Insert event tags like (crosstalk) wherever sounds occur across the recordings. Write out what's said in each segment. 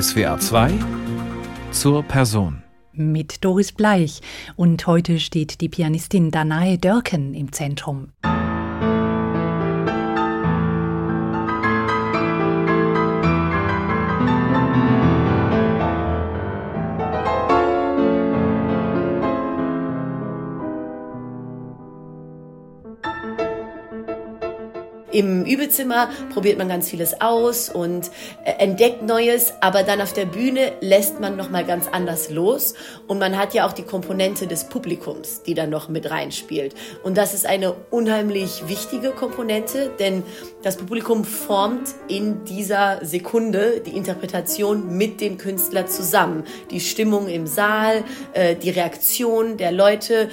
SWA 2 zur Person. Mit Doris Bleich. Und heute steht die Pianistin Danae Dörken im Zentrum. Im Übezimmer probiert man ganz vieles aus und äh, entdeckt Neues, aber dann auf der Bühne lässt man noch mal ganz anders los und man hat ja auch die Komponente des Publikums, die dann noch mit reinspielt. Und das ist eine unheimlich wichtige Komponente, denn das Publikum formt in dieser Sekunde die Interpretation mit dem Künstler zusammen. Die Stimmung im Saal, äh, die Reaktion der Leute,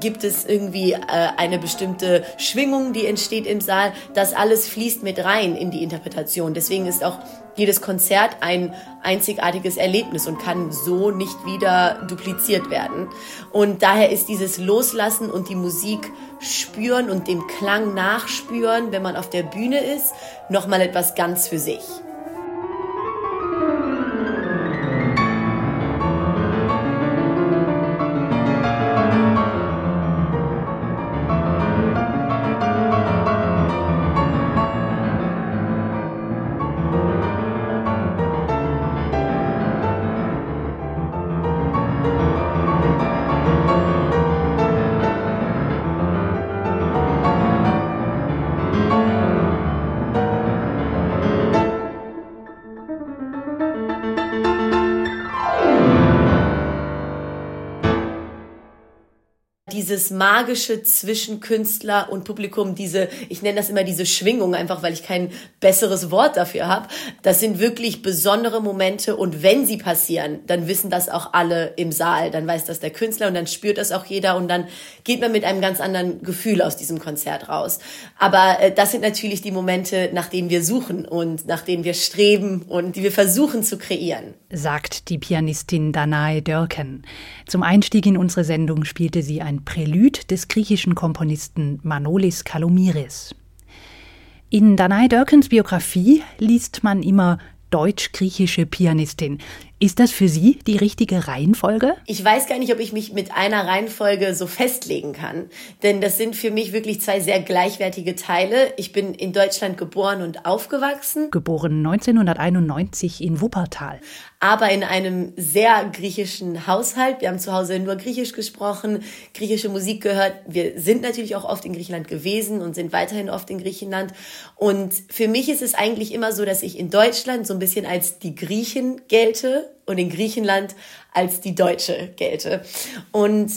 gibt es irgendwie äh, eine bestimmte Schwingung, die entsteht im Saal. Das alles fließt mit rein in die Interpretation. Deswegen ist auch jedes Konzert ein einzigartiges Erlebnis und kann so nicht wieder dupliziert werden. Und daher ist dieses Loslassen und die Musik spüren und dem Klang nachspüren, wenn man auf der Bühne ist, nochmal etwas ganz für sich. Dieses magische zwischen Künstler und Publikum, diese, ich nenne das immer diese Schwingung, einfach weil ich kein besseres Wort dafür habe. Das sind wirklich besondere Momente und wenn sie passieren, dann wissen das auch alle im Saal. Dann weiß das der Künstler und dann spürt das auch jeder und dann geht man mit einem ganz anderen Gefühl aus diesem Konzert raus. Aber äh, das sind natürlich die Momente, nach denen wir suchen und nach denen wir streben und die wir versuchen zu kreieren. Sagt die Pianistin Danae Dörken. Zum Einstieg in unsere Sendung spielte sie ein Prälude des griechischen Komponisten Manolis Kalomiris. In Danae Dörkens Biografie liest man immer deutsch-griechische Pianistin. Ist das für Sie die richtige Reihenfolge? Ich weiß gar nicht, ob ich mich mit einer Reihenfolge so festlegen kann. Denn das sind für mich wirklich zwei sehr gleichwertige Teile. Ich bin in Deutschland geboren und aufgewachsen. Geboren 1991 in Wuppertal. Aber in einem sehr griechischen Haushalt. Wir haben zu Hause nur Griechisch gesprochen, griechische Musik gehört. Wir sind natürlich auch oft in Griechenland gewesen und sind weiterhin oft in Griechenland. Und für mich ist es eigentlich immer so, dass ich in Deutschland so ein bisschen als die Griechen gelte und in Griechenland als die Deutsche gelte. Und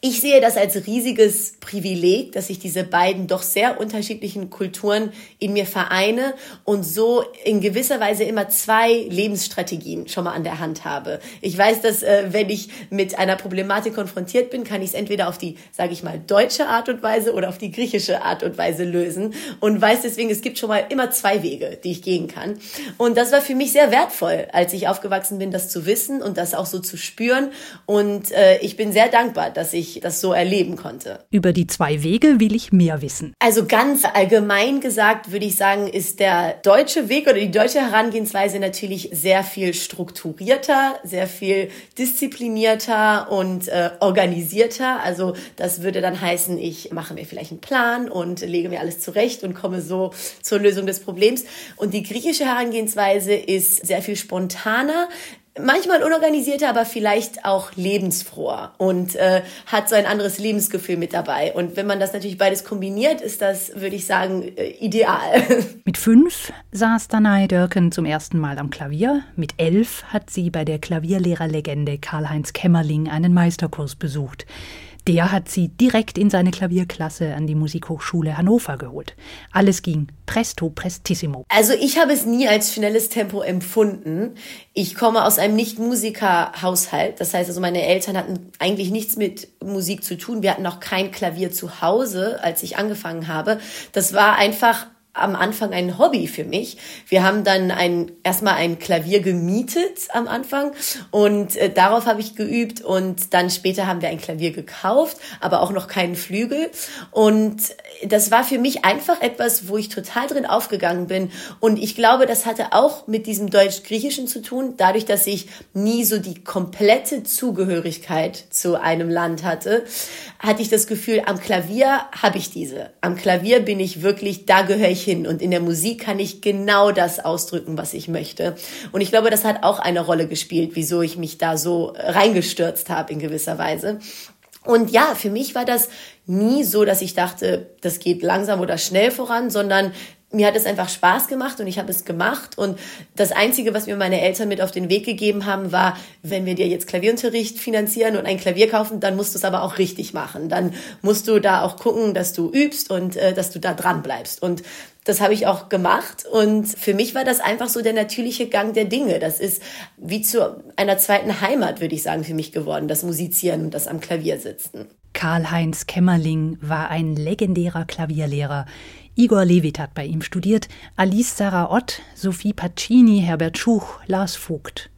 ich sehe das als riesiges Privileg, dass ich diese beiden doch sehr unterschiedlichen Kulturen in mir vereine und so in gewisser Weise immer zwei Lebensstrategien schon mal an der Hand habe. Ich weiß, dass äh, wenn ich mit einer Problematik konfrontiert bin, kann ich es entweder auf die, sage ich mal, deutsche Art und Weise oder auf die griechische Art und Weise lösen und weiß deswegen, es gibt schon mal immer zwei Wege, die ich gehen kann. Und das war für mich sehr wertvoll, als ich aufgewachsen bin, das zu wissen und das auch so zu spüren. Und äh, ich bin sehr dankbar, dass ich das so erleben konnte. Über die zwei Wege will ich mehr wissen. Also ganz allgemein gesagt würde ich sagen, ist der deutsche Weg oder die deutsche Herangehensweise natürlich sehr viel strukturierter, sehr viel disziplinierter und äh, organisierter. Also das würde dann heißen, ich mache mir vielleicht einen Plan und lege mir alles zurecht und komme so zur Lösung des Problems. Und die griechische Herangehensweise ist sehr viel spontaner, manchmal unorganisierter, aber vielleicht auch lebensfroher und äh, hat so ein anderes Lebensgefühl mit dabei. Und wenn man das natürlich beides kombiniert, ist das, würde ich sagen, äh, ideal. (laughs) Mit fünf saß Danae Dörken zum ersten Mal am Klavier. Mit elf hat sie bei der Klavierlehrerlegende Karl-Heinz Kämmerling einen Meisterkurs besucht. Der hat sie direkt in seine Klavierklasse an die Musikhochschule Hannover geholt. Alles ging presto prestissimo. Also ich habe es nie als schnelles Tempo empfunden. Ich komme aus einem Nicht-Musiker-Haushalt. Das heißt also, meine Eltern hatten eigentlich nichts mit Musik zu tun. Wir hatten auch kein Klavier zu Hause, als ich angefangen habe. Das war einfach am Anfang ein Hobby für mich. Wir haben dann ein, erstmal ein Klavier gemietet am Anfang und äh, darauf habe ich geübt und dann später haben wir ein Klavier gekauft, aber auch noch keinen Flügel und das war für mich einfach etwas, wo ich total drin aufgegangen bin und ich glaube, das hatte auch mit diesem Deutsch-Griechischen zu tun, dadurch, dass ich nie so die komplette Zugehörigkeit zu einem Land hatte, hatte ich das Gefühl, am Klavier habe ich diese. Am Klavier bin ich wirklich, da gehöre ich hin. Und in der Musik kann ich genau das ausdrücken, was ich möchte. Und ich glaube, das hat auch eine Rolle gespielt, wieso ich mich da so reingestürzt habe in gewisser Weise. Und ja, für mich war das nie so, dass ich dachte, das geht langsam oder schnell voran, sondern mir hat es einfach Spaß gemacht und ich habe es gemacht. Und das Einzige, was mir meine Eltern mit auf den Weg gegeben haben, war, wenn wir dir jetzt Klavierunterricht finanzieren und ein Klavier kaufen, dann musst du es aber auch richtig machen. Dann musst du da auch gucken, dass du übst und äh, dass du da dran bleibst. Und das habe ich auch gemacht und für mich war das einfach so der natürliche Gang der Dinge. Das ist wie zu einer zweiten Heimat, würde ich sagen, für mich geworden, das Musizieren und das am Klavier sitzen. Karl-Heinz Kämmerling war ein legendärer Klavierlehrer. Igor Levit hat bei ihm studiert, Alice Sarah Ott, Sophie Pacini, Herbert Schuch, Lars Vogt.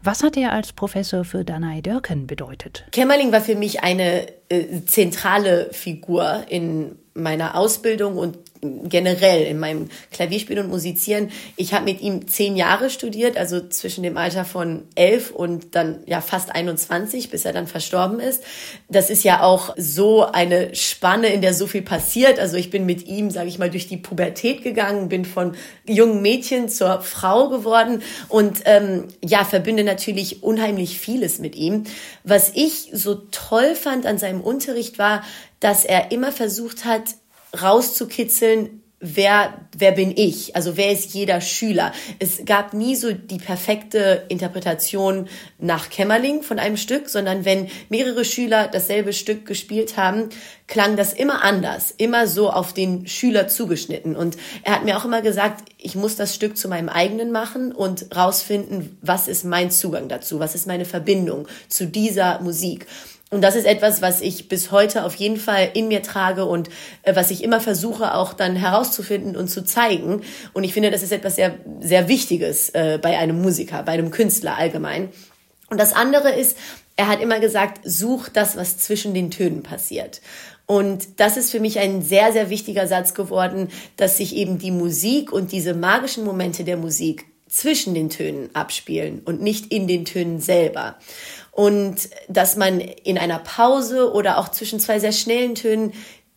Was hat er als Professor für Danai Dörken bedeutet? Kämmerling war für mich eine äh, zentrale Figur in meiner Ausbildung und generell in meinem Klavierspielen und Musizieren. Ich habe mit ihm zehn Jahre studiert, also zwischen dem Alter von elf und dann ja fast 21, bis er dann verstorben ist. Das ist ja auch so eine Spanne, in der so viel passiert. Also ich bin mit ihm, sage ich mal, durch die Pubertät gegangen, bin von jungen Mädchen zur Frau geworden und ähm, ja verbinde natürlich unheimlich vieles mit ihm. Was ich so toll fand an seinem Unterricht war, dass er immer versucht hat, rauszukitzeln, wer, wer bin ich? Also wer ist jeder Schüler? Es gab nie so die perfekte Interpretation nach Kämmerling von einem Stück, sondern wenn mehrere Schüler dasselbe Stück gespielt haben, klang das immer anders, immer so auf den Schüler zugeschnitten. Und er hat mir auch immer gesagt, ich muss das Stück zu meinem eigenen machen und rausfinden, was ist mein Zugang dazu, was ist meine Verbindung zu dieser Musik. Und das ist etwas, was ich bis heute auf jeden Fall in mir trage und äh, was ich immer versuche auch dann herauszufinden und zu zeigen. Und ich finde, das ist etwas sehr, sehr Wichtiges äh, bei einem Musiker, bei einem Künstler allgemein. Und das andere ist, er hat immer gesagt, such das, was zwischen den Tönen passiert. Und das ist für mich ein sehr, sehr wichtiger Satz geworden, dass sich eben die Musik und diese magischen Momente der Musik zwischen den Tönen abspielen und nicht in den Tönen selber und dass man in einer Pause oder auch zwischen zwei sehr schnellen Tönen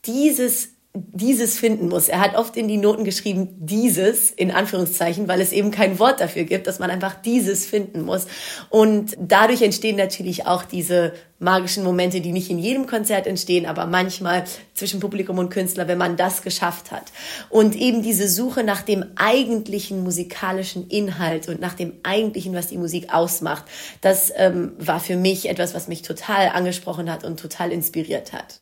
dieses dieses finden muss. Er hat oft in die Noten geschrieben, dieses, in Anführungszeichen, weil es eben kein Wort dafür gibt, dass man einfach dieses finden muss. Und dadurch entstehen natürlich auch diese magischen Momente, die nicht in jedem Konzert entstehen, aber manchmal zwischen Publikum und Künstler, wenn man das geschafft hat. Und eben diese Suche nach dem eigentlichen musikalischen Inhalt und nach dem eigentlichen, was die Musik ausmacht, das ähm, war für mich etwas, was mich total angesprochen hat und total inspiriert hat.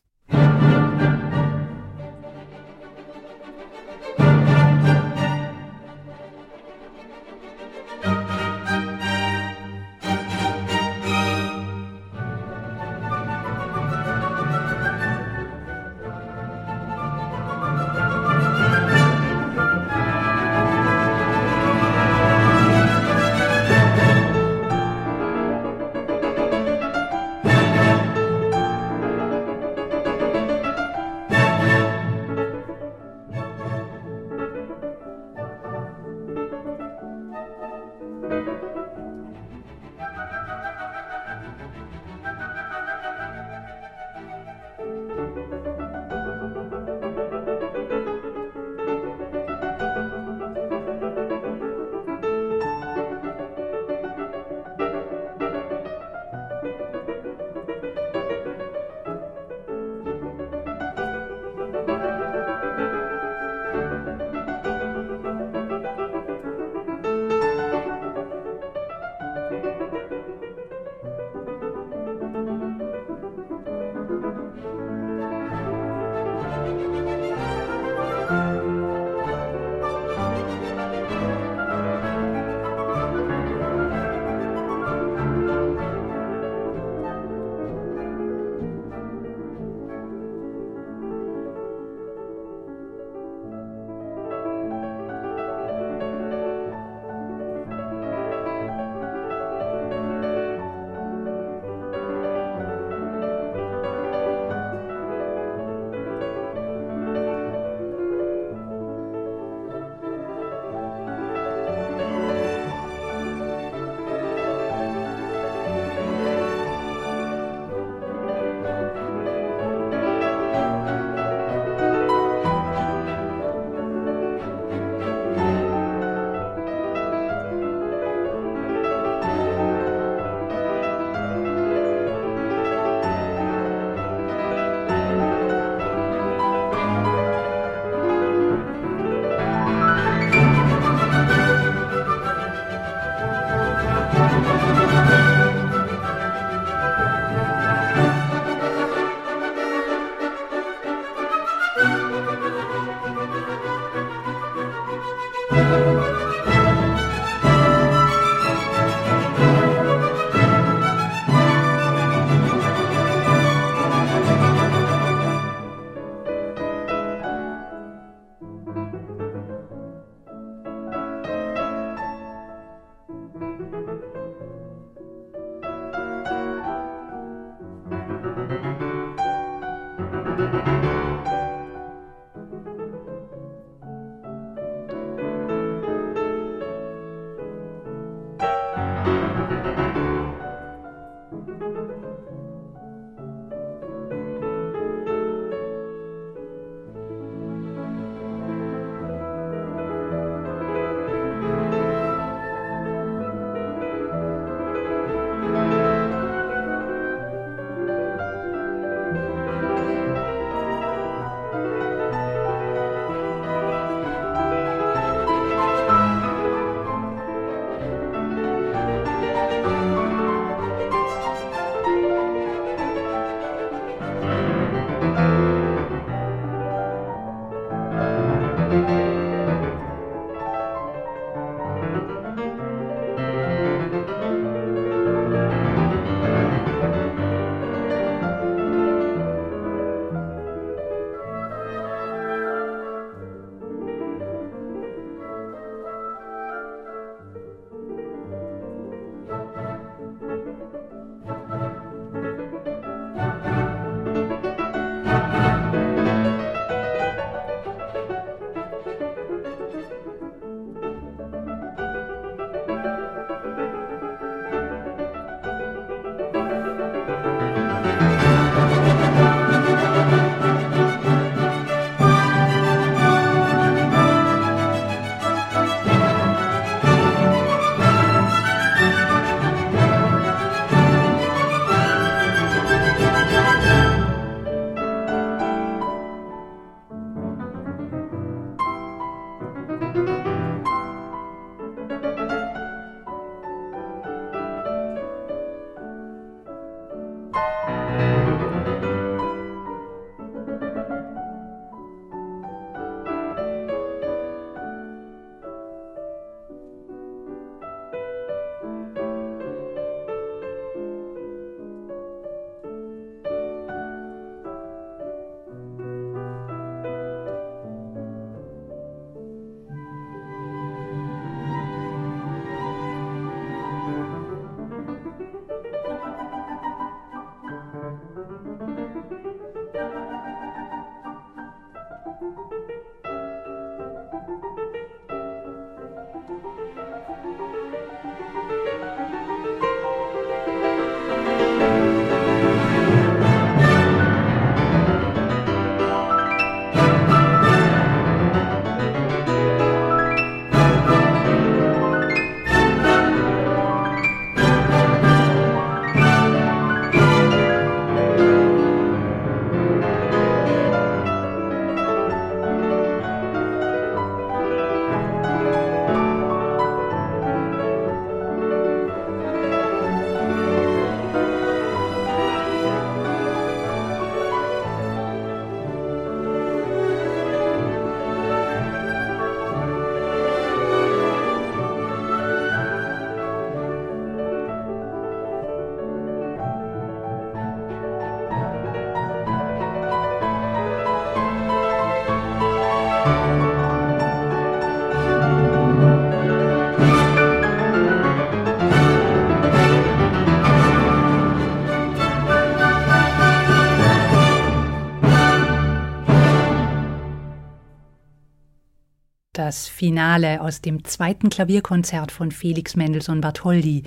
Finale aus dem zweiten Klavierkonzert von Felix Mendelssohn Bartholdy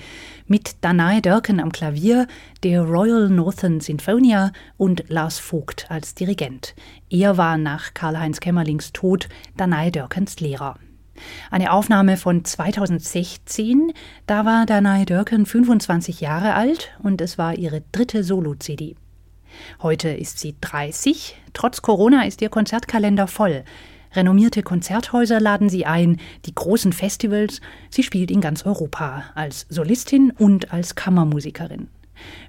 mit Danae Dörken am Klavier, der Royal Northern Sinfonia und Lars Vogt als Dirigent. Er war nach Karl-Heinz Kämmerlings Tod Danae Dörkens Lehrer. Eine Aufnahme von 2016, da war Danae Dörken 25 Jahre alt und es war ihre dritte Solo-CD. Heute ist sie 30. Trotz Corona ist ihr Konzertkalender voll. Renommierte Konzerthäuser laden sie ein, die großen Festivals. Sie spielt in ganz Europa als Solistin und als Kammermusikerin.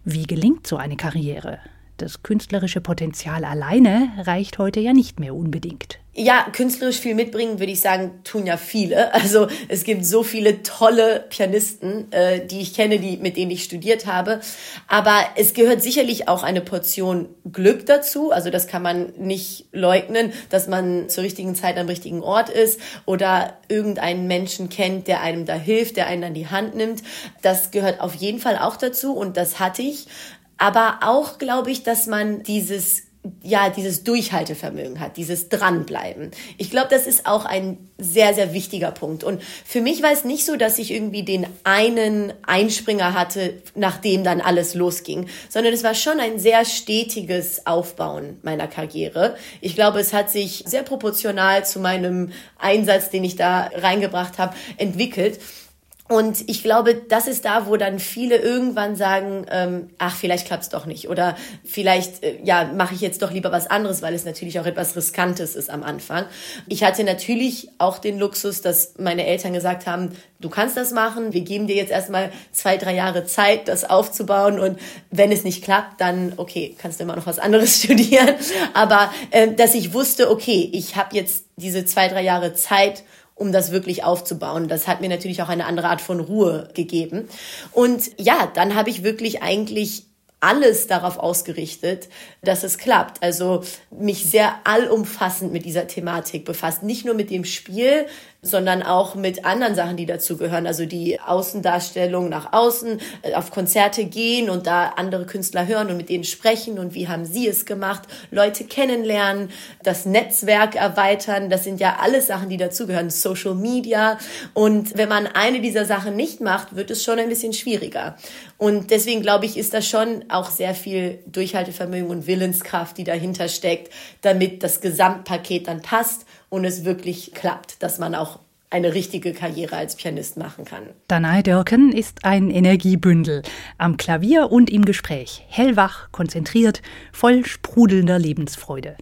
Wie gelingt so eine Karriere? Das künstlerische Potenzial alleine reicht heute ja nicht mehr unbedingt. Ja, künstlerisch viel mitbringen, würde ich sagen, tun ja viele. Also es gibt so viele tolle Pianisten, äh, die ich kenne, die, mit denen ich studiert habe. Aber es gehört sicherlich auch eine Portion Glück dazu. Also das kann man nicht leugnen, dass man zur richtigen Zeit am richtigen Ort ist oder irgendeinen Menschen kennt, der einem da hilft, der einen an die Hand nimmt. Das gehört auf jeden Fall auch dazu und das hatte ich. Aber auch glaube ich, dass man dieses ja, dieses Durchhaltevermögen hat, dieses Dranbleiben. Ich glaube, das ist auch ein sehr, sehr wichtiger Punkt. Und für mich war es nicht so, dass ich irgendwie den einen Einspringer hatte, nachdem dann alles losging, sondern es war schon ein sehr stetiges Aufbauen meiner Karriere. Ich glaube, es hat sich sehr proportional zu meinem Einsatz, den ich da reingebracht habe, entwickelt. Und ich glaube, das ist da, wo dann viele irgendwann sagen, ähm, ach, vielleicht klappt's doch nicht. Oder vielleicht, äh, ja, mache ich jetzt doch lieber was anderes, weil es natürlich auch etwas Riskantes ist am Anfang. Ich hatte natürlich auch den Luxus, dass meine Eltern gesagt haben, du kannst das machen, wir geben dir jetzt erstmal zwei, drei Jahre Zeit, das aufzubauen. Und wenn es nicht klappt, dann, okay, kannst du immer noch was anderes (laughs) studieren. Aber äh, dass ich wusste, okay, ich habe jetzt diese zwei, drei Jahre Zeit, um das wirklich aufzubauen. Das hat mir natürlich auch eine andere Art von Ruhe gegeben. Und ja, dann habe ich wirklich eigentlich alles darauf ausgerichtet, dass es klappt. Also mich sehr allumfassend mit dieser Thematik befasst. Nicht nur mit dem Spiel, sondern auch mit anderen Sachen, die dazu gehören. Also die Außendarstellung nach außen, äh, auf Konzerte gehen und da andere Künstler hören und mit denen sprechen und wie haben sie es gemacht, Leute kennenlernen, das Netzwerk erweitern. Das sind ja alles Sachen, die dazugehören. Social Media. Und wenn man eine dieser Sachen nicht macht, wird es schon ein bisschen schwieriger. Und deswegen glaube ich, ist das schon auch sehr viel Durchhaltevermögen und Willenskraft, die dahinter steckt, damit das Gesamtpaket dann passt und es wirklich klappt, dass man auch eine richtige Karriere als Pianist machen kann. Danae Dörken ist ein Energiebündel. Am Klavier und im Gespräch. Hellwach, konzentriert, voll sprudelnder Lebensfreude.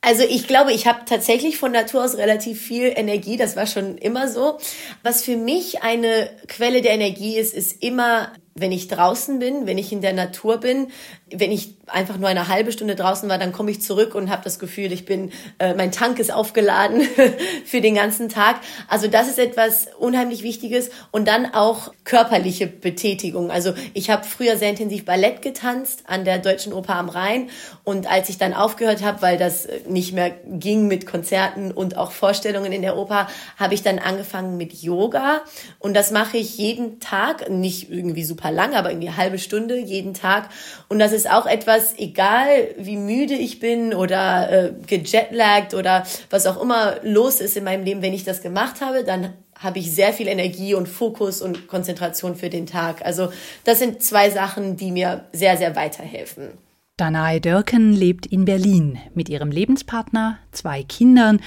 Also ich glaube, ich habe tatsächlich von Natur aus relativ viel Energie, das war schon immer so. Was für mich eine Quelle der Energie ist, ist immer wenn ich draußen bin, wenn ich in der Natur bin, wenn ich einfach nur eine halbe Stunde draußen war, dann komme ich zurück und habe das Gefühl, ich bin, äh, mein Tank ist aufgeladen (laughs) für den ganzen Tag. Also das ist etwas unheimlich Wichtiges und dann auch körperliche Betätigung. Also ich habe früher sehr intensiv Ballett getanzt an der Deutschen Oper am Rhein und als ich dann aufgehört habe, weil das nicht mehr ging mit Konzerten und auch Vorstellungen in der Oper, habe ich dann angefangen mit Yoga und das mache ich jeden Tag, nicht irgendwie super lang, aber irgendwie halbe Stunde jeden Tag. Und das ist auch etwas, egal wie müde ich bin oder äh, gejetlaggt oder was auch immer los ist in meinem Leben, wenn ich das gemacht habe, dann habe ich sehr viel Energie und Fokus und Konzentration für den Tag. Also das sind zwei Sachen, die mir sehr, sehr weiterhelfen. Danae Dörken lebt in Berlin mit ihrem Lebenspartner, zwei Kindern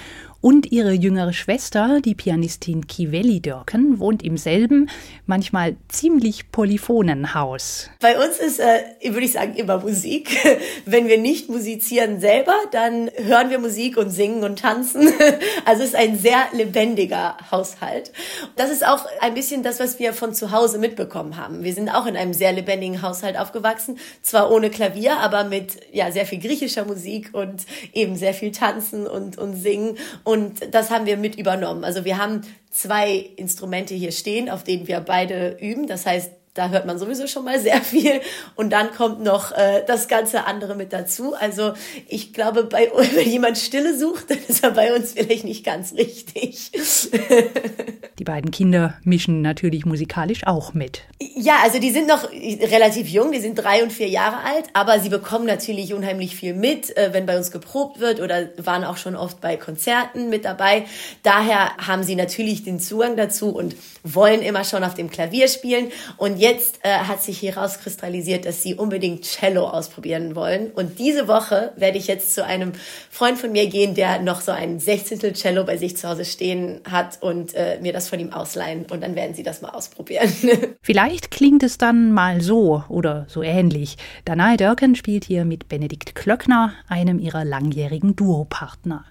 und ihre jüngere Schwester, die Pianistin Kivelli Dörken, wohnt im selben, manchmal ziemlich polyphonen Haus. Bei uns ist, äh, würde ich sagen, immer Musik. (laughs) Wenn wir nicht musizieren selber, dann hören wir Musik und singen und tanzen. (laughs) Also es ist ein sehr lebendiger Haushalt. Das ist auch ein bisschen das, was wir von zu Hause mitbekommen haben. Wir sind auch in einem sehr lebendigen Haushalt aufgewachsen, zwar ohne Klavier, aber mit ja sehr viel griechischer Musik und eben sehr viel tanzen und und singen. Und das haben wir mit übernommen. Also wir haben zwei Instrumente hier stehen, auf denen wir beide üben. Das heißt, da hört man sowieso schon mal sehr viel und dann kommt noch äh, das ganze andere mit dazu. Also ich glaube, bei, (laughs) wenn jemand Stille sucht, dann ist er bei uns vielleicht nicht ganz richtig. (laughs) Die beiden Kinder mischen natürlich musikalisch auch mit. Ja, also die sind noch relativ jung, die sind drei und vier Jahre alt, aber sie bekommen natürlich unheimlich viel mit, äh, wenn bei uns geprobt wird oder waren auch schon oft bei Konzerten mit dabei. Daher haben sie natürlich den Zugang dazu und wollen immer schon auf dem Klavier spielen. Und jetzt äh, hat sich hier rauskristallisiert, dass sie unbedingt Cello ausprobieren wollen. Und diese Woche werde ich jetzt zu einem Freund von mir gehen, der noch so ein Sechzehntel Cello bei sich zu Hause stehen hat und äh, mir das von ihm ausleihen. Und dann werden sie das mal ausprobieren. (laughs) Vielleicht klingt es dann mal so oder so ähnlich. Danae Dörken spielt hier mit Benedikt Klöckner, einem ihrer langjährigen Duopartner.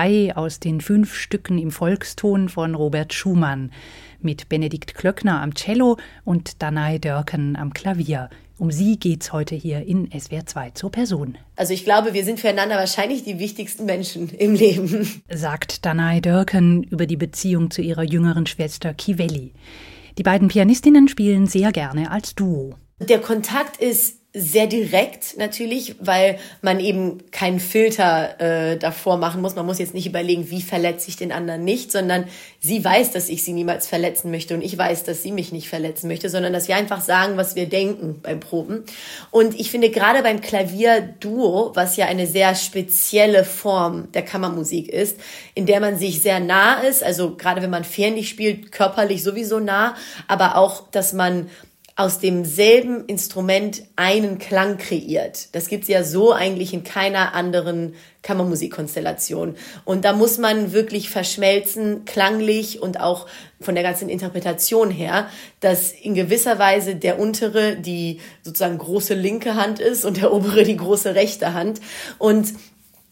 2 aus den fünf Stücken im Volkston von Robert Schumann mit Benedikt Klöckner am Cello und Danai Dörken am Klavier. Um sie geht's heute hier in SWR 2 zur Person. Also ich glaube, wir sind füreinander wahrscheinlich die wichtigsten Menschen im Leben. Sagt Danai Dörken über die Beziehung zu ihrer jüngeren Schwester Kivelli. Die beiden Pianistinnen spielen sehr gerne als Duo. Der Kontakt ist sehr direkt natürlich, weil man eben keinen Filter äh, davor machen muss. Man muss jetzt nicht überlegen, wie verletze ich den anderen nicht, sondern sie weiß, dass ich sie niemals verletzen möchte und ich weiß, dass sie mich nicht verletzen möchte, sondern dass wir einfach sagen, was wir denken beim Proben. Und ich finde gerade beim Klavierduo, was ja eine sehr spezielle Form der Kammermusik ist, in der man sich sehr nah ist, also gerade wenn man fernlich spielt, körperlich sowieso nah, aber auch, dass man aus demselben Instrument einen Klang kreiert. Das gibt's ja so eigentlich in keiner anderen Kammermusikkonstellation. Und da muss man wirklich verschmelzen, klanglich und auch von der ganzen Interpretation her, dass in gewisser Weise der untere die sozusagen große linke Hand ist und der obere die große rechte Hand. Und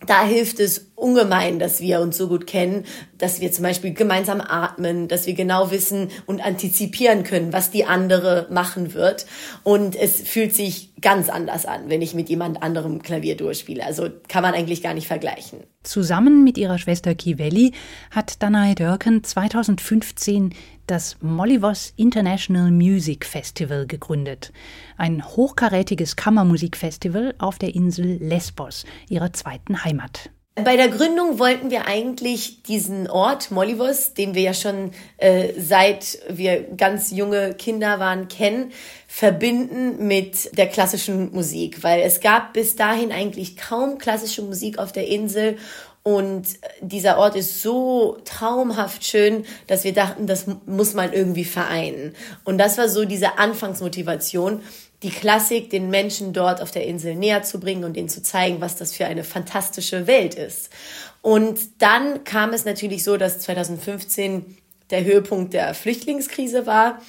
da hilft es ungemein, dass wir uns so gut kennen, dass wir zum Beispiel gemeinsam atmen, dass wir genau wissen und antizipieren können, was die andere machen wird. Und es fühlt sich ganz anders an, wenn ich mit jemand anderem Klavier durchspiele. Also kann man eigentlich gar nicht vergleichen. Zusammen mit ihrer Schwester Kivelli hat Danae Dörken 2015 das Mollivos International Music Festival gegründet. Ein hochkarätiges Kammermusikfestival auf der Insel Lesbos, ihrer zweiten Heimat. Bei der Gründung wollten wir eigentlich diesen Ort Mollivos, den wir ja schon äh, seit wir ganz junge Kinder waren kennen, verbinden mit der klassischen Musik, weil es gab bis dahin eigentlich kaum klassische Musik auf der Insel und dieser Ort ist so traumhaft schön, dass wir dachten, das muss man irgendwie vereinen. Und das war so diese Anfangsmotivation die Klassik den Menschen dort auf der Insel näher zu bringen und ihnen zu zeigen, was das für eine fantastische Welt ist. Und dann kam es natürlich so, dass 2015 der Höhepunkt der Flüchtlingskrise war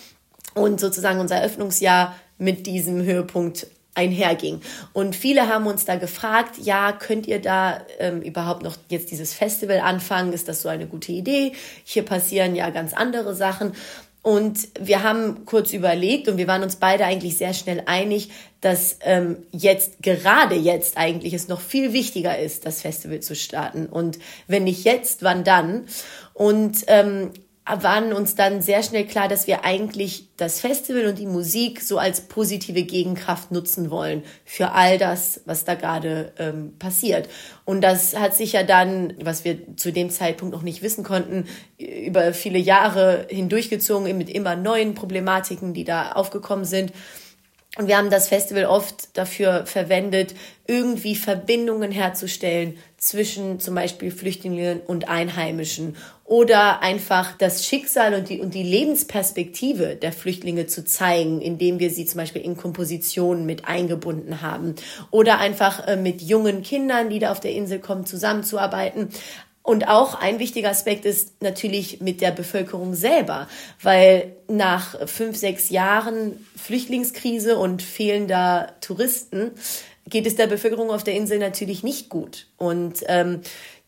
und sozusagen unser Eröffnungsjahr mit diesem Höhepunkt einherging. Und viele haben uns da gefragt, ja, könnt ihr da ähm, überhaupt noch jetzt dieses Festival anfangen? Ist das so eine gute Idee? Hier passieren ja ganz andere Sachen. Und wir haben kurz überlegt und wir waren uns beide eigentlich sehr schnell einig, dass ähm, jetzt, gerade jetzt eigentlich es noch viel wichtiger ist, das Festival zu starten. Und wenn nicht jetzt, wann dann? Und ähm, waren uns dann sehr schnell klar, dass wir eigentlich das Festival und die Musik so als positive Gegenkraft nutzen wollen für all das, was da gerade ähm, passiert. Und das hat sich ja dann, was wir zu dem Zeitpunkt noch nicht wissen konnten, über viele Jahre hindurchgezogen mit immer neuen Problematiken, die da aufgekommen sind. Und wir haben das Festival oft dafür verwendet, irgendwie Verbindungen herzustellen zwischen zum Beispiel Flüchtlingen und Einheimischen oder einfach das Schicksal und die, und die Lebensperspektive der Flüchtlinge zu zeigen, indem wir sie zum Beispiel in Kompositionen mit eingebunden haben oder einfach äh, mit jungen Kindern, die da auf der Insel kommen, zusammenzuarbeiten. Und auch ein wichtiger Aspekt ist natürlich mit der Bevölkerung selber, weil nach fünf, sechs Jahren Flüchtlingskrise und fehlender Touristen geht es der Bevölkerung auf der Insel natürlich nicht gut. Und ähm,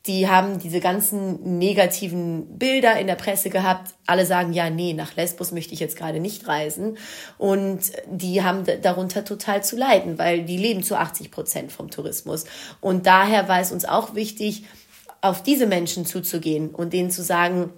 die haben diese ganzen negativen Bilder in der Presse gehabt. Alle sagen, ja, nee, nach Lesbos möchte ich jetzt gerade nicht reisen. Und die haben darunter total zu leiden, weil die leben zu 80 Prozent vom Tourismus. Und daher war es uns auch wichtig, auf diese Menschen zuzugehen und denen zu sagen,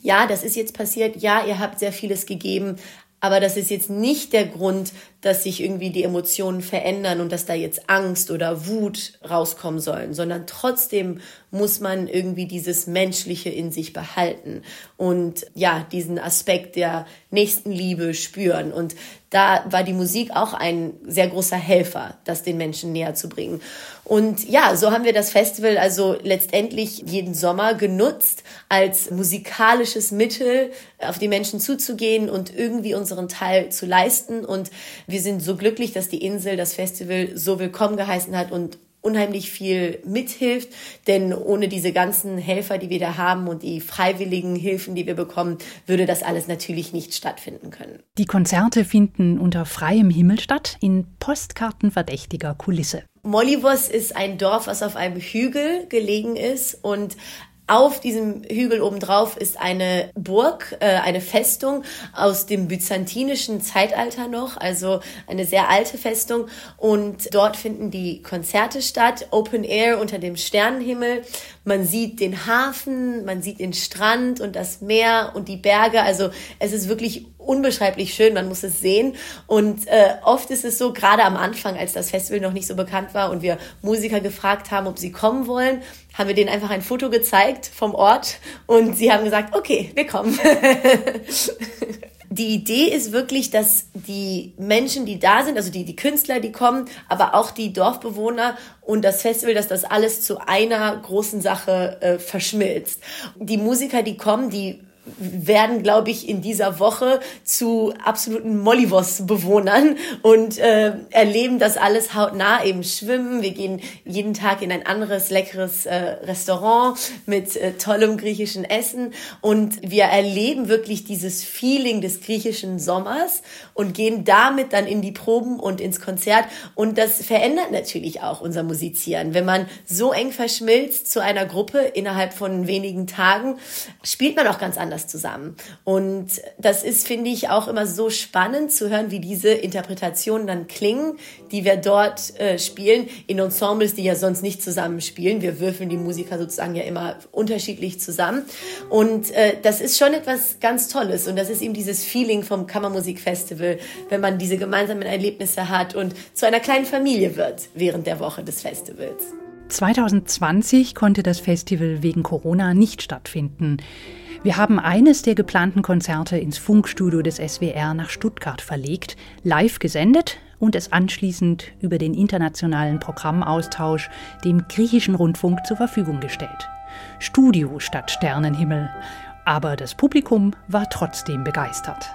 ja, das ist jetzt passiert, ja, ihr habt sehr vieles gegeben, aber das ist jetzt nicht der Grund, dass sich irgendwie die Emotionen verändern und dass da jetzt Angst oder Wut rauskommen sollen, sondern trotzdem muss man irgendwie dieses Menschliche in sich behalten und ja, diesen Aspekt der Nächstenliebe spüren. Und da war die Musik auch ein sehr großer Helfer, das den Menschen näher zu bringen. Und ja, so haben wir das Festival also letztendlich jeden Sommer genutzt als musikalisches Mittel, auf die Menschen zuzugehen und irgendwie unseren Teil zu leisten. Und wir sind so glücklich, dass die Insel das Festival so willkommen geheißen hat und unheimlich viel mithilft, denn ohne diese ganzen Helfer, die wir da haben und die freiwilligen Hilfen, die wir bekommen, würde das alles natürlich nicht stattfinden können. Die Konzerte finden unter freiem Himmel statt, in postkartenverdächtiger Kulisse. Molivos ist ein Dorf, was auf einem Hügel gelegen ist und auf diesem Hügel obendrauf ist eine Burg, äh, eine Festung aus dem byzantinischen Zeitalter noch, also eine sehr alte Festung. Und dort finden die Konzerte statt, Open Air unter dem Sternenhimmel. Man sieht den Hafen, man sieht den Strand und das Meer und die Berge. Also es ist wirklich unbeschreiblich schön, man muss es sehen. Und äh, oft ist es so, gerade am Anfang, als das Festival noch nicht so bekannt war und wir Musiker gefragt haben, ob sie kommen wollen, haben wir denen einfach ein Foto gezeigt vom Ort und sie haben gesagt, okay, wir kommen. (laughs) die Idee ist wirklich, dass die Menschen, die da sind, also die, die Künstler, die kommen, aber auch die Dorfbewohner und das Festival, dass das alles zu einer großen Sache äh, verschmilzt. Die Musiker, die kommen, die werden, glaube ich, in dieser Woche zu absoluten Mollivos-Bewohnern und äh, erleben das alles hautnah, eben schwimmen. Wir gehen jeden Tag in ein anderes leckeres äh, Restaurant mit äh, tollem griechischen Essen und wir erleben wirklich dieses Feeling des griechischen Sommers und gehen damit dann in die Proben und ins Konzert und das verändert natürlich auch unser Musizieren. Wenn man so eng verschmilzt zu einer Gruppe innerhalb von wenigen Tagen, spielt man auch ganz anders zusammen. Und das ist, finde ich, auch immer so spannend zu hören, wie diese Interpretationen dann klingen, die wir dort äh, spielen, in Ensembles, die ja sonst nicht zusammen spielen. Wir würfeln die Musiker sozusagen ja immer unterschiedlich zusammen. Und äh, das ist schon etwas ganz Tolles. Und das ist eben dieses Feeling vom Kammermusikfestival, wenn man diese gemeinsamen Erlebnisse hat und zu einer kleinen Familie wird während der Woche des Festivals. 2020 konnte das Festival wegen Corona nicht stattfinden. Wir haben eines der geplanten Konzerte ins Funkstudio des SWR nach Stuttgart verlegt, live gesendet und es anschließend über den internationalen Programmaustausch dem griechischen Rundfunk zur Verfügung gestellt. Studio statt Sternenhimmel. Aber das Publikum war trotzdem begeistert.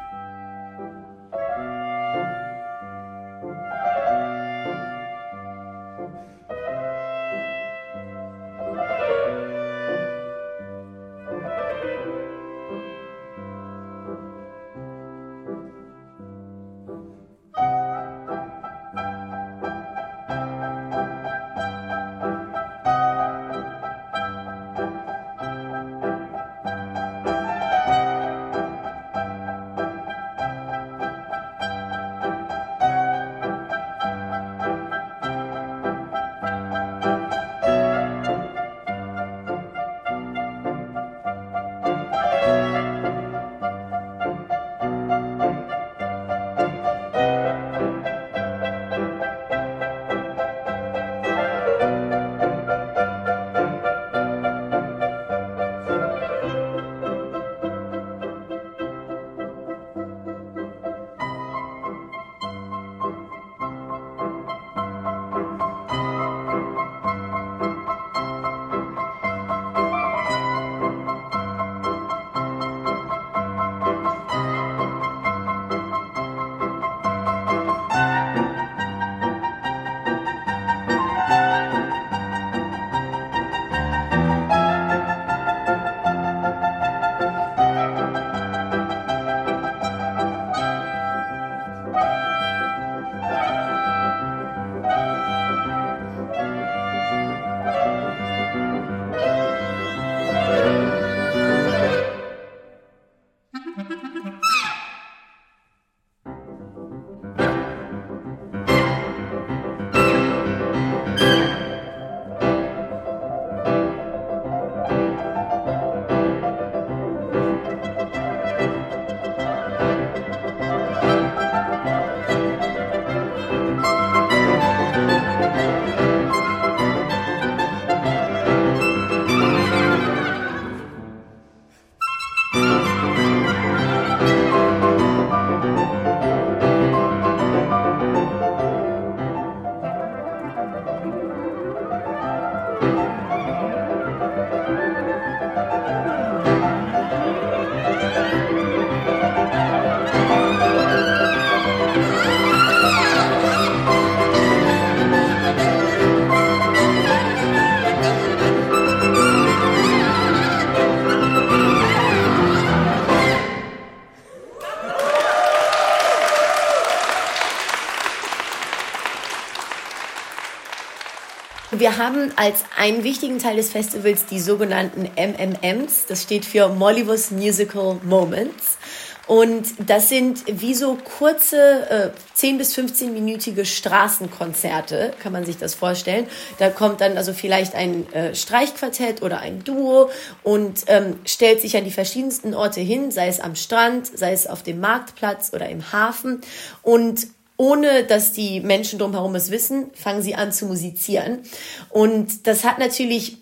Wir haben als einen wichtigen Teil des Festivals die sogenannten MMMs. Das steht für Mollivus Musical Moments. Und das sind wie so kurze äh, 10 bis 15-minütige Straßenkonzerte, kann man sich das vorstellen. Da kommt dann also vielleicht ein äh, Streichquartett oder ein Duo und ähm, stellt sich an die verschiedensten Orte hin, sei es am Strand, sei es auf dem Marktplatz oder im Hafen. Und ohne dass die Menschen drumherum es wissen, fangen sie an zu musizieren. Und das hat natürlich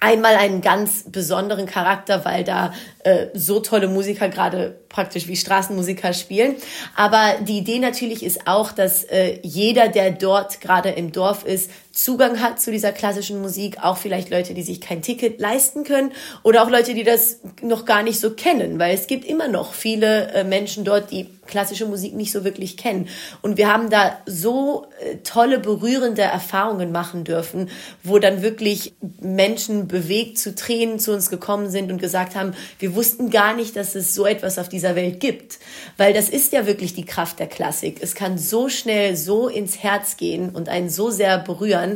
einmal einen ganz besonderen Charakter, weil da äh, so tolle Musiker gerade praktisch wie Straßenmusiker spielen. Aber die Idee natürlich ist auch, dass äh, jeder, der dort gerade im Dorf ist, Zugang hat zu dieser klassischen Musik, auch vielleicht Leute, die sich kein Ticket leisten können oder auch Leute, die das noch gar nicht so kennen, weil es gibt immer noch viele äh, Menschen dort, die klassische Musik nicht so wirklich kennen. Und wir haben da so äh, tolle, berührende Erfahrungen machen dürfen, wo dann wirklich Menschen bewegt zu Tränen zu uns gekommen sind und gesagt haben, wir wussten gar nicht, dass es so etwas auf dieser Welt gibt. Weil das ist ja wirklich die Kraft der Klassik. Es kann so schnell so ins Herz gehen und einen so sehr berühren,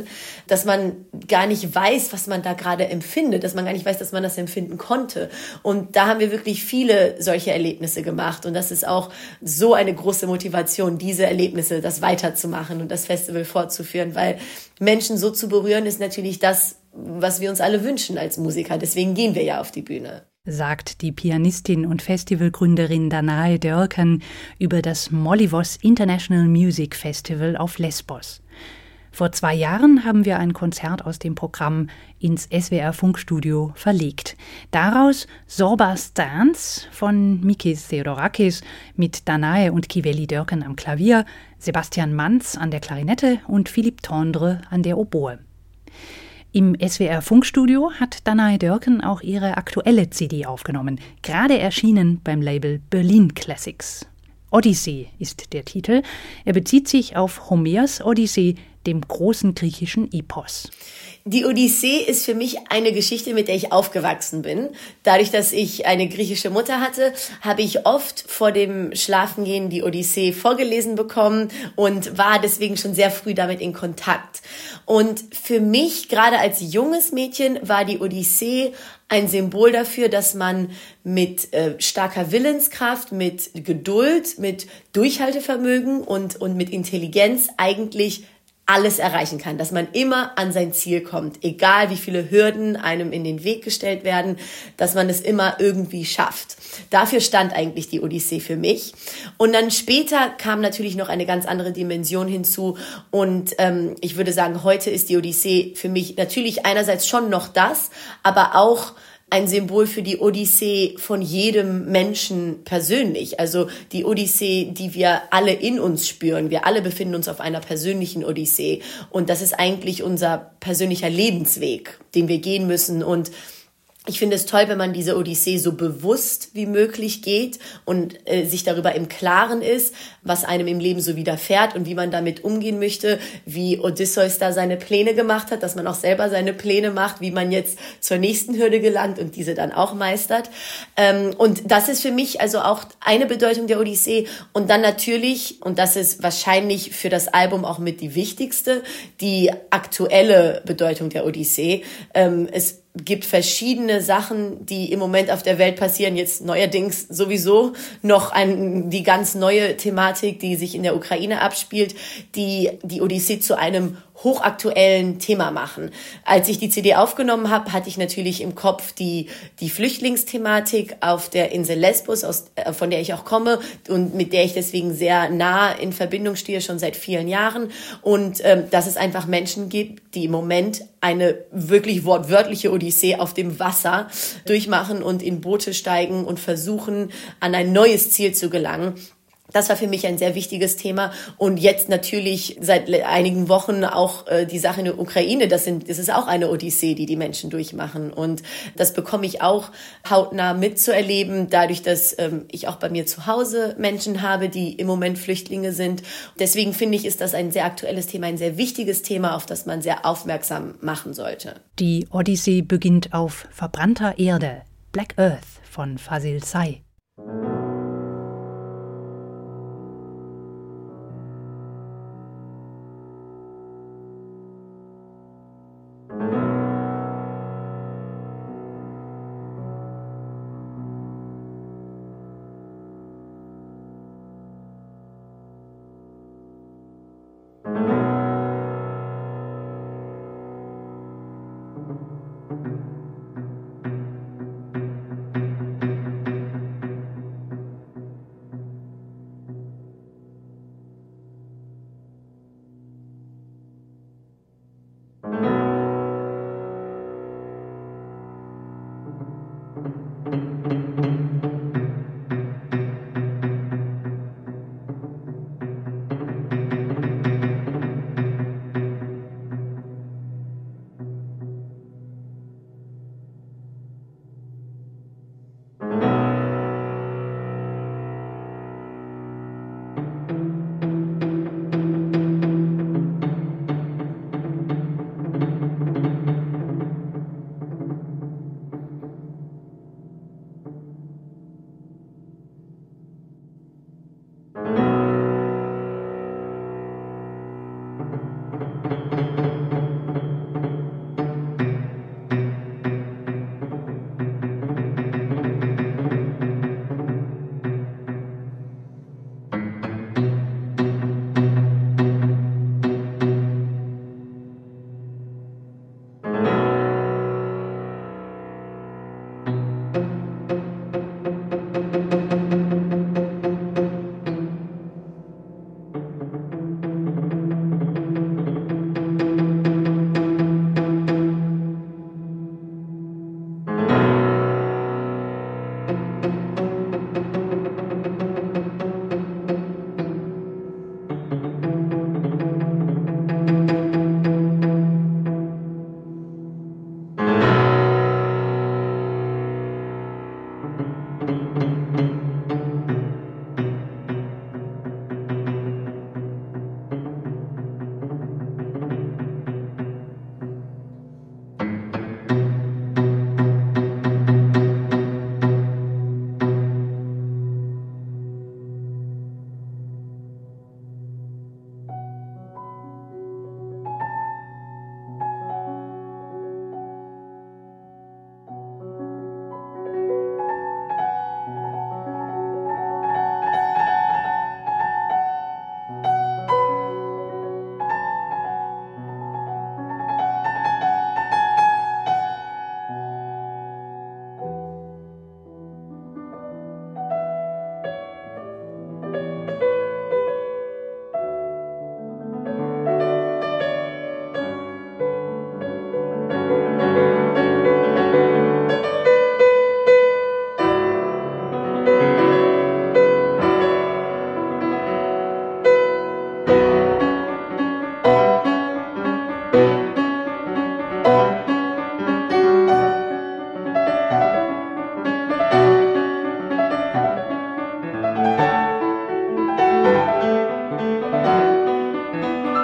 dass man gar nicht weiß, was man da gerade empfindet, dass man gar nicht weiß, dass man das empfinden konnte. Und da haben wir wirklich viele solche Erlebnisse gemacht. Und das ist auch so eine große Motivation, diese Erlebnisse, das weiterzumachen und das Festival fortzuführen, weil Menschen so zu berühren ist natürlich das, was wir uns alle wünschen als Musiker. Deswegen gehen wir ja auf die Bühne sagt die Pianistin und Festivalgründerin Danae Dörken über das Mollivos International Music Festival auf Lesbos. Vor zwei Jahren haben wir ein Konzert aus dem Programm ins SWR Funkstudio verlegt. Daraus Sorbas Dance von Mikis Theodorakis mit Danae und Kiveli Dörken am Klavier, Sebastian Manz an der Klarinette und Philipp Tendre an der Oboe. Im SWR Funkstudio hat Danae Dörken auch ihre aktuelle CD aufgenommen, gerade erschienen beim Label Berlin Classics. Odyssee ist der Titel. Er bezieht sich auf Homers Odyssee, dem großen griechischen Epos. Die Odyssee ist für mich eine Geschichte, mit der ich aufgewachsen bin. Dadurch, dass ich eine griechische Mutter hatte, habe ich oft vor dem Schlafengehen die Odyssee vorgelesen bekommen und war deswegen schon sehr früh damit in Kontakt. Und für mich, gerade als junges Mädchen, war die Odyssee ein Symbol dafür, dass man mit äh, starker Willenskraft, mit Geduld, mit Durchhaltevermögen und, und mit Intelligenz eigentlich alles erreichen kann, dass man immer an sein Ziel kommt, egal wie viele Hürden einem in den Weg gestellt werden, dass man es immer irgendwie schafft. Dafür stand eigentlich die Odyssee für mich. Und dann später kam natürlich noch eine ganz andere Dimension hinzu. Und ähm, ich würde sagen, heute ist die Odyssee für mich natürlich einerseits schon noch das, aber auch ein Symbol für die Odyssee von jedem Menschen persönlich. Also die Odyssee, die wir alle in uns spüren. Wir alle befinden uns auf einer persönlichen Odyssee. Und das ist eigentlich unser persönlicher Lebensweg, den wir gehen müssen. Und ich finde es toll, wenn man diese Odyssee so bewusst wie möglich geht und äh, sich darüber im Klaren ist, was einem im Leben so widerfährt und wie man damit umgehen möchte, wie Odysseus da seine Pläne gemacht hat, dass man auch selber seine Pläne macht, wie man jetzt zur nächsten Hürde gelangt und diese dann auch meistert. Ähm, und das ist für mich also auch eine Bedeutung der Odyssee. Und dann natürlich, und das ist wahrscheinlich für das Album auch mit die wichtigste, die aktuelle Bedeutung der Odyssee. Ähm, es gibt verschiedene Sachen, die im Moment auf der Welt passieren. Jetzt neuerdings sowieso noch ein, die ganz neue Thematik, die sich in der Ukraine abspielt, die die Odyssee zu einem hochaktuellen Thema machen. Als ich die CD aufgenommen habe, hatte ich natürlich im Kopf die, die Flüchtlingsthematik auf der Insel Lesbos, aus, äh, von der ich auch komme und mit der ich deswegen sehr nah in Verbindung stehe, schon seit vielen Jahren. Und ähm, dass es einfach Menschen gibt, die im Moment eine wirklich wortwörtliche Odyssee auf dem Wasser durchmachen und in Boote steigen und versuchen, an ein neues Ziel zu gelangen. Das war für mich ein sehr wichtiges Thema. Und jetzt natürlich seit einigen Wochen auch äh, die Sache in der Ukraine. Das, sind, das ist auch eine Odyssee, die die Menschen durchmachen. Und das bekomme ich auch hautnah mitzuerleben, dadurch, dass ähm, ich auch bei mir zu Hause Menschen habe, die im Moment Flüchtlinge sind. Deswegen finde ich, ist das ein sehr aktuelles Thema, ein sehr wichtiges Thema, auf das man sehr aufmerksam machen sollte. Die Odyssee beginnt auf verbrannter Erde. Black Earth von Fasil Say.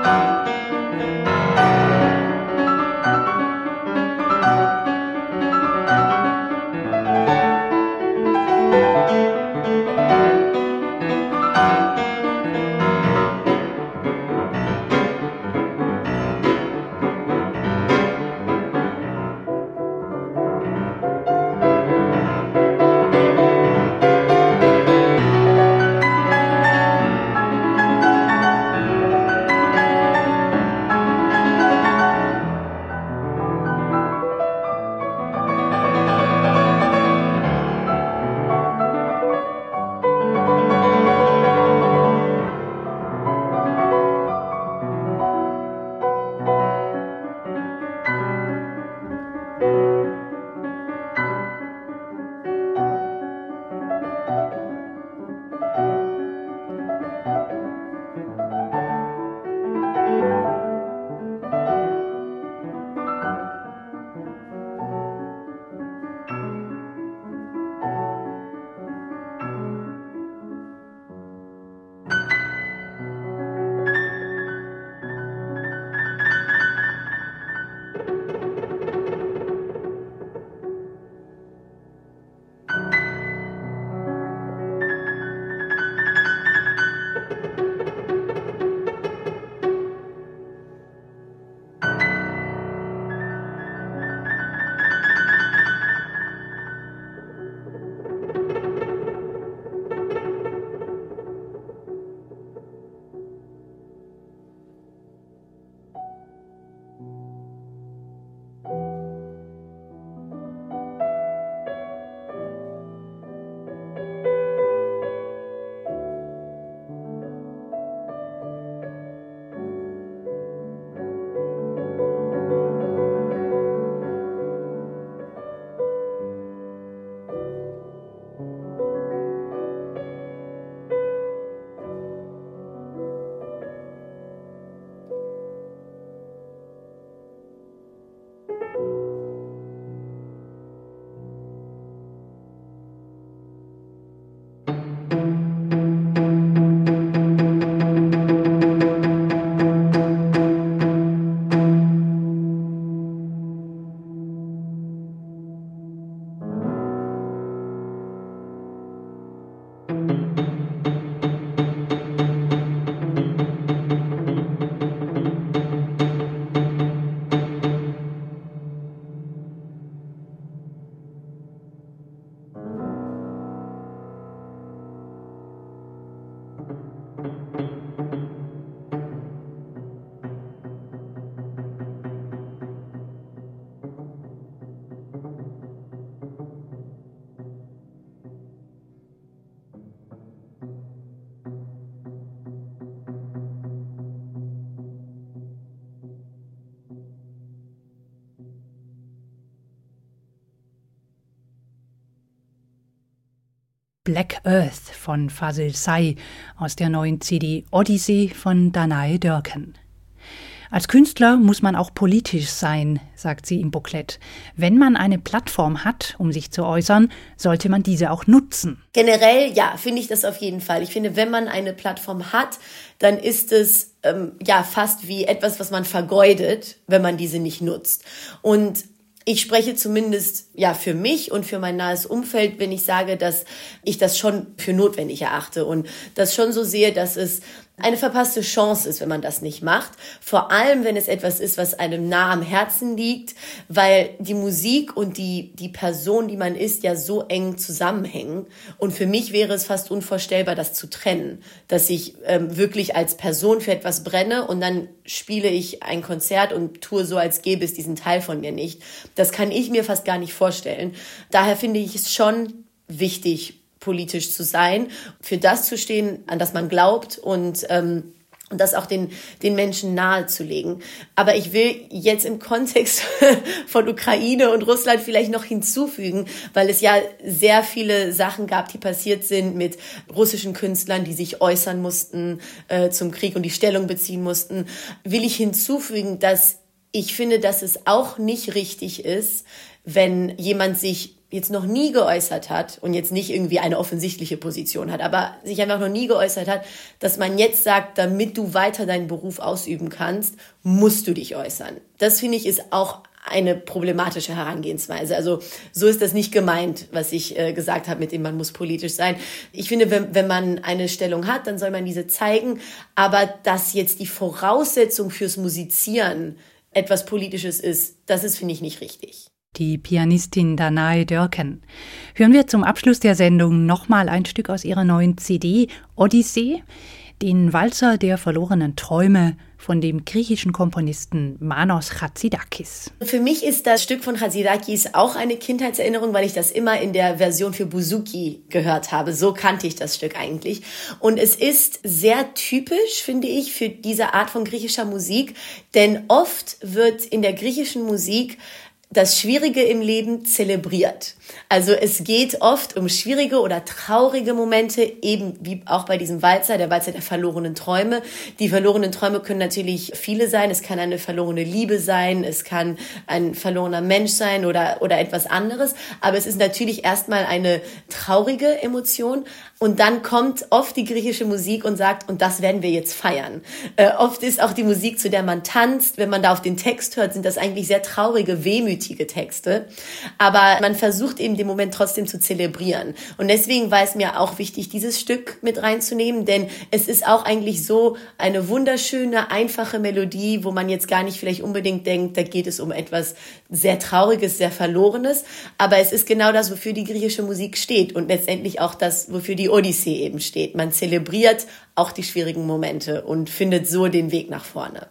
Música Earth von Fazil Say aus der neuen CD Odyssey von Danae Dörken. Als Künstler muss man auch politisch sein, sagt sie im Booklet. Wenn man eine Plattform hat, um sich zu äußern, sollte man diese auch nutzen. Generell, ja, finde ich das auf jeden Fall. Ich finde, wenn man eine Plattform hat, dann ist es ähm, ja fast wie etwas, was man vergeudet, wenn man diese nicht nutzt. Und ich spreche zumindest ja für mich und für mein nahes Umfeld, wenn ich sage, dass ich das schon für notwendig erachte und das schon so sehe, dass es eine verpasste Chance ist, wenn man das nicht macht. Vor allem, wenn es etwas ist, was einem nah am Herzen liegt, weil die Musik und die, die Person, die man ist, ja so eng zusammenhängen. Und für mich wäre es fast unvorstellbar, das zu trennen, dass ich ähm, wirklich als Person für etwas brenne und dann spiele ich ein Konzert und tue so, als gäbe es diesen Teil von mir nicht. Das kann ich mir fast gar nicht vorstellen. Daher finde ich es schon wichtig, politisch zu sein, für das zu stehen, an das man glaubt und ähm, und das auch den, den Menschen nahezulegen. Aber ich will jetzt im Kontext (laughs) von Ukraine und Russland vielleicht noch hinzufügen, weil es ja sehr viele Sachen gab, die passiert sind mit russischen Künstlern, die sich äußern mussten äh, zum Krieg und die Stellung beziehen mussten, will ich hinzufügen, dass ich finde, dass es auch nicht richtig ist, wenn jemand sich jetzt noch nie geäußert hat und jetzt nicht irgendwie eine offensichtliche Position hat, aber sich einfach noch nie geäußert hat, dass man jetzt sagt, damit du weiter deinen Beruf ausüben kannst, musst du dich äußern. Das finde ich ist auch eine problematische Herangehensweise. Also so ist das nicht gemeint, was ich äh, gesagt habe, mit dem man muss politisch sein. Ich finde, wenn, wenn man eine Stellung hat, dann soll man diese zeigen. Aber dass jetzt die Voraussetzung fürs Musizieren etwas Politisches ist, das ist, finde ich, nicht richtig die Pianistin Danae Dörken. Hören wir zum Abschluss der Sendung nochmal ein Stück aus ihrer neuen CD Odyssee, den Walzer der verlorenen Träume von dem griechischen Komponisten Manos Chatzidakis. Für mich ist das Stück von Chatzidakis auch eine Kindheitserinnerung, weil ich das immer in der Version für Buzuki gehört habe. So kannte ich das Stück eigentlich. Und es ist sehr typisch, finde ich, für diese Art von griechischer Musik, denn oft wird in der griechischen Musik das Schwierige im Leben zelebriert. Also es geht oft um schwierige oder traurige Momente, eben wie auch bei diesem Walzer, der Walzer der verlorenen Träume. Die verlorenen Träume können natürlich viele sein. Es kann eine verlorene Liebe sein, es kann ein verlorener Mensch sein oder, oder etwas anderes. Aber es ist natürlich erstmal eine traurige Emotion. Und dann kommt oft die griechische Musik und sagt, und das werden wir jetzt feiern. Äh, oft ist auch die Musik, zu der man tanzt. Wenn man da auf den Text hört, sind das eigentlich sehr traurige, wehmütige Texte. Aber man versucht eben den Moment trotzdem zu zelebrieren. Und deswegen war es mir auch wichtig, dieses Stück mit reinzunehmen, denn es ist auch eigentlich so eine wunderschöne, einfache Melodie, wo man jetzt gar nicht vielleicht unbedingt denkt, da geht es um etwas sehr Trauriges, sehr Verlorenes. Aber es ist genau das, wofür die griechische Musik steht und letztendlich auch das, wofür die Odyssee eben steht. Man zelebriert auch die schwierigen Momente und findet so den Weg nach vorne.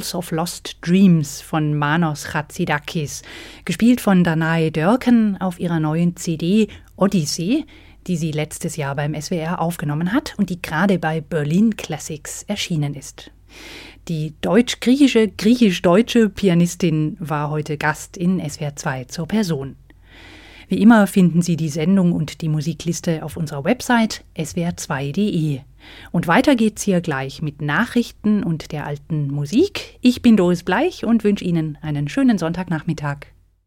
Walls of Lost Dreams von Manos Chatzidakis, gespielt von Danae Dörken auf ihrer neuen CD Odyssey, die sie letztes Jahr beim SWR aufgenommen hat und die gerade bei Berlin Classics erschienen ist. Die deutsch-griechische, griechisch-deutsche Pianistin war heute Gast in SWR 2 zur Person. Wie immer finden Sie die Sendung und die Musikliste auf unserer Website swr2.de. Und weiter geht's hier gleich mit Nachrichten und der alten Musik. Ich bin Doris Bleich und wünsche Ihnen einen schönen Sonntagnachmittag.